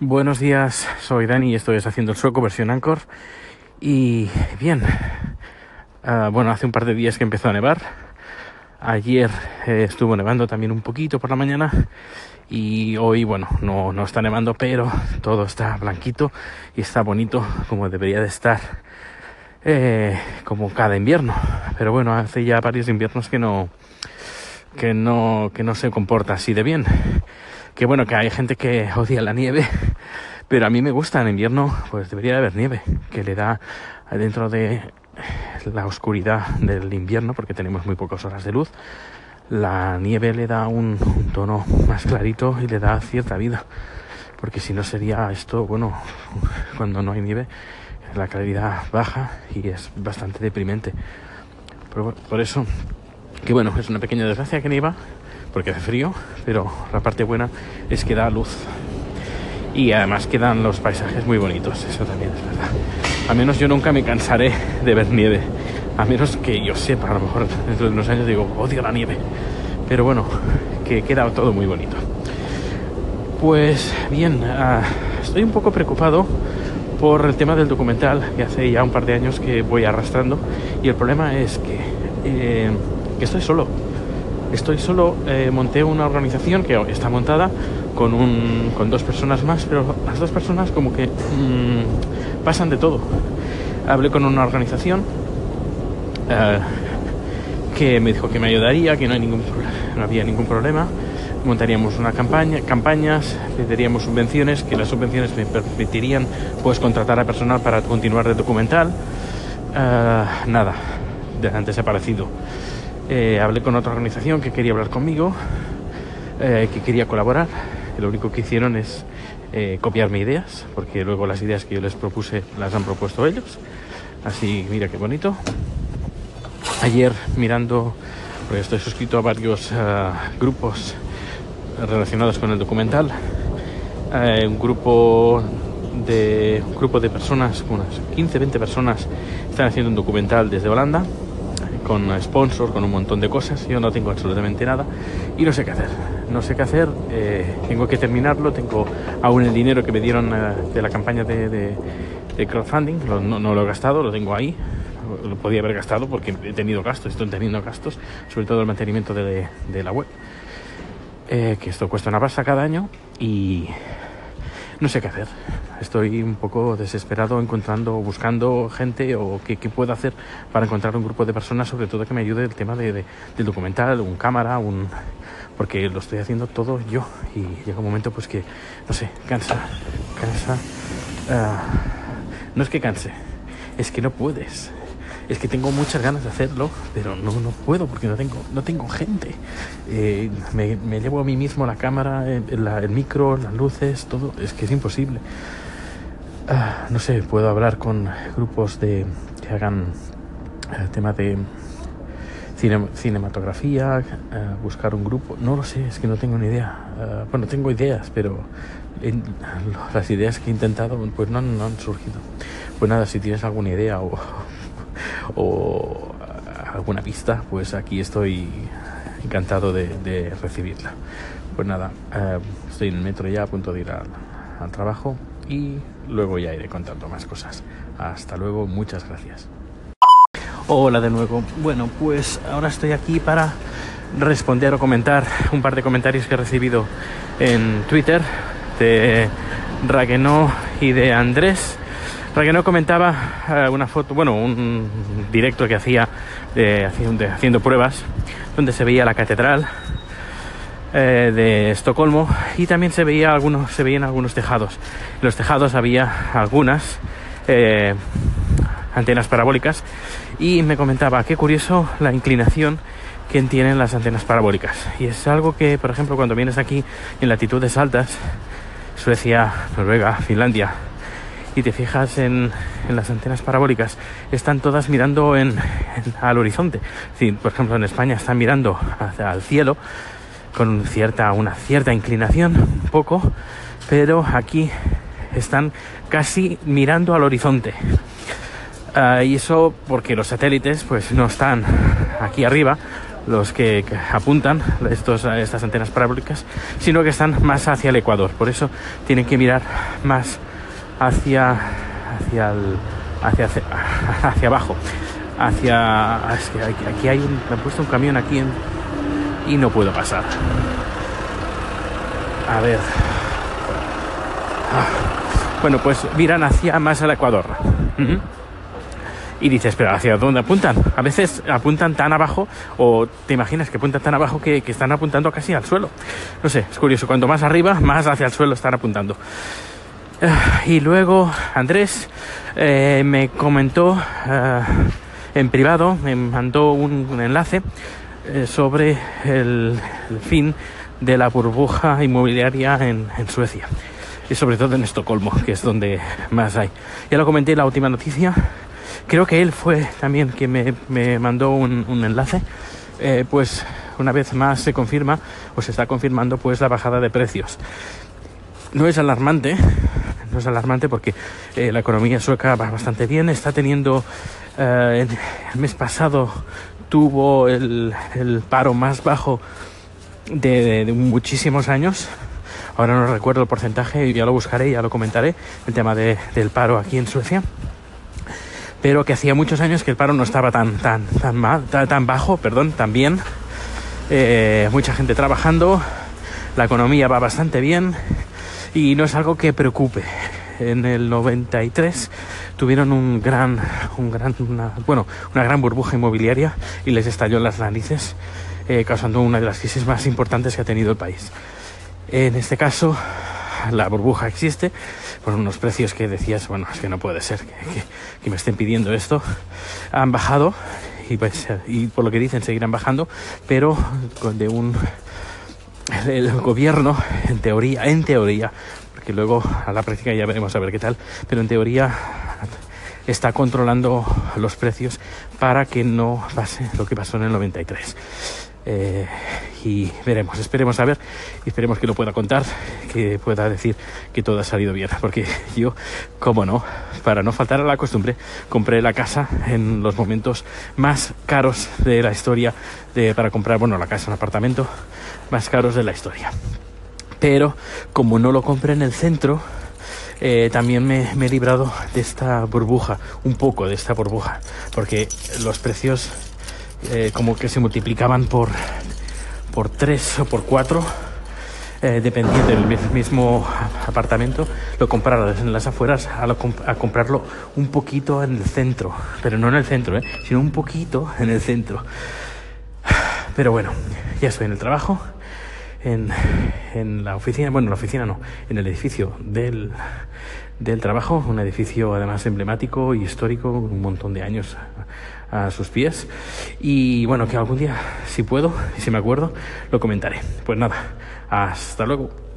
Buenos días, soy Dani y estoy haciendo el sueco versión Anchor. Y bien, uh, bueno, hace un par de días que empezó a nevar. Ayer eh, estuvo nevando también un poquito por la mañana. Y hoy, bueno, no, no está nevando, pero todo está blanquito y está bonito como debería de estar. Eh, como cada invierno. Pero bueno, hace ya varios inviernos que no, que no, que no se comporta así de bien que bueno, que hay gente que odia la nieve, pero a mí me gusta en invierno, pues debería de haber nieve, que le da dentro de la oscuridad del invierno, porque tenemos muy pocas horas de luz, la nieve le da un, tono más clarito y le da cierta vida, porque si no sería esto, bueno, cuando no hay nieve, la claridad baja y es bastante deprimente. Por, por eso, que bueno, es una pequeña desgracia que nieva, porque hace frío, pero la parte buena es que da luz. Y además quedan los paisajes muy bonitos, eso también es verdad. A menos yo nunca me cansaré de ver nieve. A menos que yo sepa, a lo mejor dentro de unos años digo, odio la nieve. Pero bueno, que queda todo muy bonito. Pues bien, uh, estoy un poco preocupado por el tema del documental que hace ya un par de años que voy arrastrando. Y el problema es que, eh, que estoy solo Estoy solo, eh, monté una organización que está montada con, un, con dos personas más, pero las dos personas como que mmm, pasan de todo. Hablé con una organización eh, que me dijo que me ayudaría, que no, hay ningún, no había ningún problema. Montaríamos una campaña, campañas, pediríamos subvenciones, que las subvenciones me permitirían pues contratar a personal para continuar el documental. Eh, nada, antes he aparecido. Eh, hablé con otra organización que quería hablar conmigo, eh, que quería colaborar. Y lo único que hicieron es eh, copiarme ideas, porque luego las ideas que yo les propuse las han propuesto ellos. Así, mira qué bonito. Ayer mirando, porque estoy suscrito a varios grupos relacionados con el documental, un grupo de un grupo de personas, unas 15, 20 personas, están haciendo un documental desde Holanda con sponsor, con un montón de cosas. Yo no tengo absolutamente nada y no sé qué hacer. No sé qué hacer, eh, tengo que terminarlo, tengo aún el dinero que me dieron eh, de la campaña de, crowdfunding, no, lo he gastado, lo tengo ahí. Lo podía haber gastado porque he tenido gastos, estoy teniendo gastos, sobre todo el mantenimiento de, de la web. Eh, que esto cuesta una pasta cada año y no sé qué hacer. Estoy un poco desesperado encontrando, buscando gente o qué, puedo hacer para encontrar un grupo de personas, sobre todo que me ayude el tema de, del documental, un cámara, un porque lo estoy haciendo todo yo y llega un momento pues que, no sé, cansa, cansa. Ah, no es que canse, es que no puedes es que tengo muchas ganas de hacerlo, pero no, no puedo porque no tengo, no tengo gente. Eh, me, me, llevo a mí mismo la cámara, el, el, micro, las luces, todo. Es que es imposible. Ah, no sé, puedo hablar con grupos de que hagan el eh, tema de cinematografía, eh, buscar un grupo. No lo sé, es que no tengo ni idea. bueno, tengo ideas, pero las ideas que he intentado pues no, no han surgido. Pues nada, si tienes alguna idea o o alguna pista, pues aquí estoy encantado de, recibirla. Pues nada, eh, estoy en el metro ya a punto de ir al trabajo y luego ya iré contando más cosas. Hasta luego, muchas gracias. Hola de nuevo. Bueno, pues ahora estoy aquí para responder o comentar un par de comentarios que he recibido en Twitter de Raguenó y de Andrés no comentaba una foto, bueno, un directo que hacía haciendo, pruebas, donde se veía la catedral eh, de Estocolmo y también se veía algunos, se veían algunos tejados. En los tejados había algunas eh, antenas parabólicas y me comentaba qué curioso la inclinación que tienen las antenas parabólicas. Y es algo que, por ejemplo, cuando vienes aquí en latitudes altas, Suecia, Noruega, Finlandia, y te fijas en, las antenas parabólicas, están todas mirando en, al horizonte. Si, por ejemplo, en España están mirando hacia el cielo con cierta, una cierta inclinación, un poco, pero aquí están casi mirando al horizonte. Ah, y eso porque los satélites pues no están aquí arriba, los que, apuntan estos, estas antenas parabólicas, sino que están más hacia el ecuador. Por eso tienen que mirar más hacia, hacia, el, hacia, hacia, abajo. Hacia. Aquí, aquí hay un. Me han puesto un camión aquí en, y no puedo pasar. A ver. Ah. Bueno, pues miran hacia más al Ecuador. Y dices, pero ¿hacia dónde apuntan? A veces apuntan tan abajo, o te imaginas que apuntan tan abajo que, están apuntando casi al suelo. No sé, es curioso. Cuanto más arriba, más hacia el suelo están apuntando. Ah, Y luego Andrés eh, me comentó eh, en privado, me mandó un enlace eh, sobre el, fin de la burbuja inmobiliaria en, Suecia y sobre todo en Estocolmo, que es donde más hay. Ya lo comenté en la última noticia. Creo que él fue también quien me, me mandó un, un enlace. Eh, pues una vez más se confirma o se está confirmando pues la bajada de precios. No es alarmante, no es alarmante porque eh, la economía sueca va bastante bien. Está teniendo, en- el mes pasado tuvo el, el paro más bajo de, muchísimos años. Ahora no recuerdo el porcentaje, ya lo buscaré, ya lo comentaré, el tema de- del paro aquí en Suecia. Pero que hacía muchos años que el paro no estaba tan, tan, tan, mal, tan, tan bajo, perdón, tan bien. Eh, mucha gente trabajando, la economía va bastante bien y no es algo que preocupe. En el 93 tuvieron un gran, un gran, una, bueno, una gran burbuja inmobiliaria y les estalló en las narices, eh, causando una de las crisis más importantes que ha tenido el país. En este caso, la burbuja existe por unos precios que decías, bueno, es que no puede ser que, me estén pidiendo esto. Han bajado y, pues, y por lo que dicen seguirán bajando, pero de un el, gobierno, en teoría, en teoría, porque luego a la práctica ya veremos a ver qué tal, pero en teoría está controlando los precios para que no pase lo que pasó en el 93. Eh, y veremos, esperemos a ver, esperemos que lo pueda contar, que pueda decir que todo ha salido bien, porque yo, como no, para no faltar a la costumbre, compré la casa en los momentos más caros de la historia para comprar, bueno, la casa, un apartamento, más caros de la historia. Pero como no lo compré en el centro, eh, también me, he librado de esta burbuja, un poco de esta burbuja, porque los precios eh, como que se multiplicaban por, por tres o por cuatro, eh, dependiendo del mi- mismo apartamento, lo comprara en las afueras a, lo a comprarlo un poquito en el centro, pero no en el centro, sino un poquito en el centro. Pero bueno, ya estoy en el trabajo, en, en la oficina, bueno, en la oficina no, en el edificio del, del trabajo, un edificio además emblemático y histórico, un montón de años a, a sus pies. Y bueno, que algún día, si puedo y si me acuerdo, lo comentaré. Pues nada, hasta luego.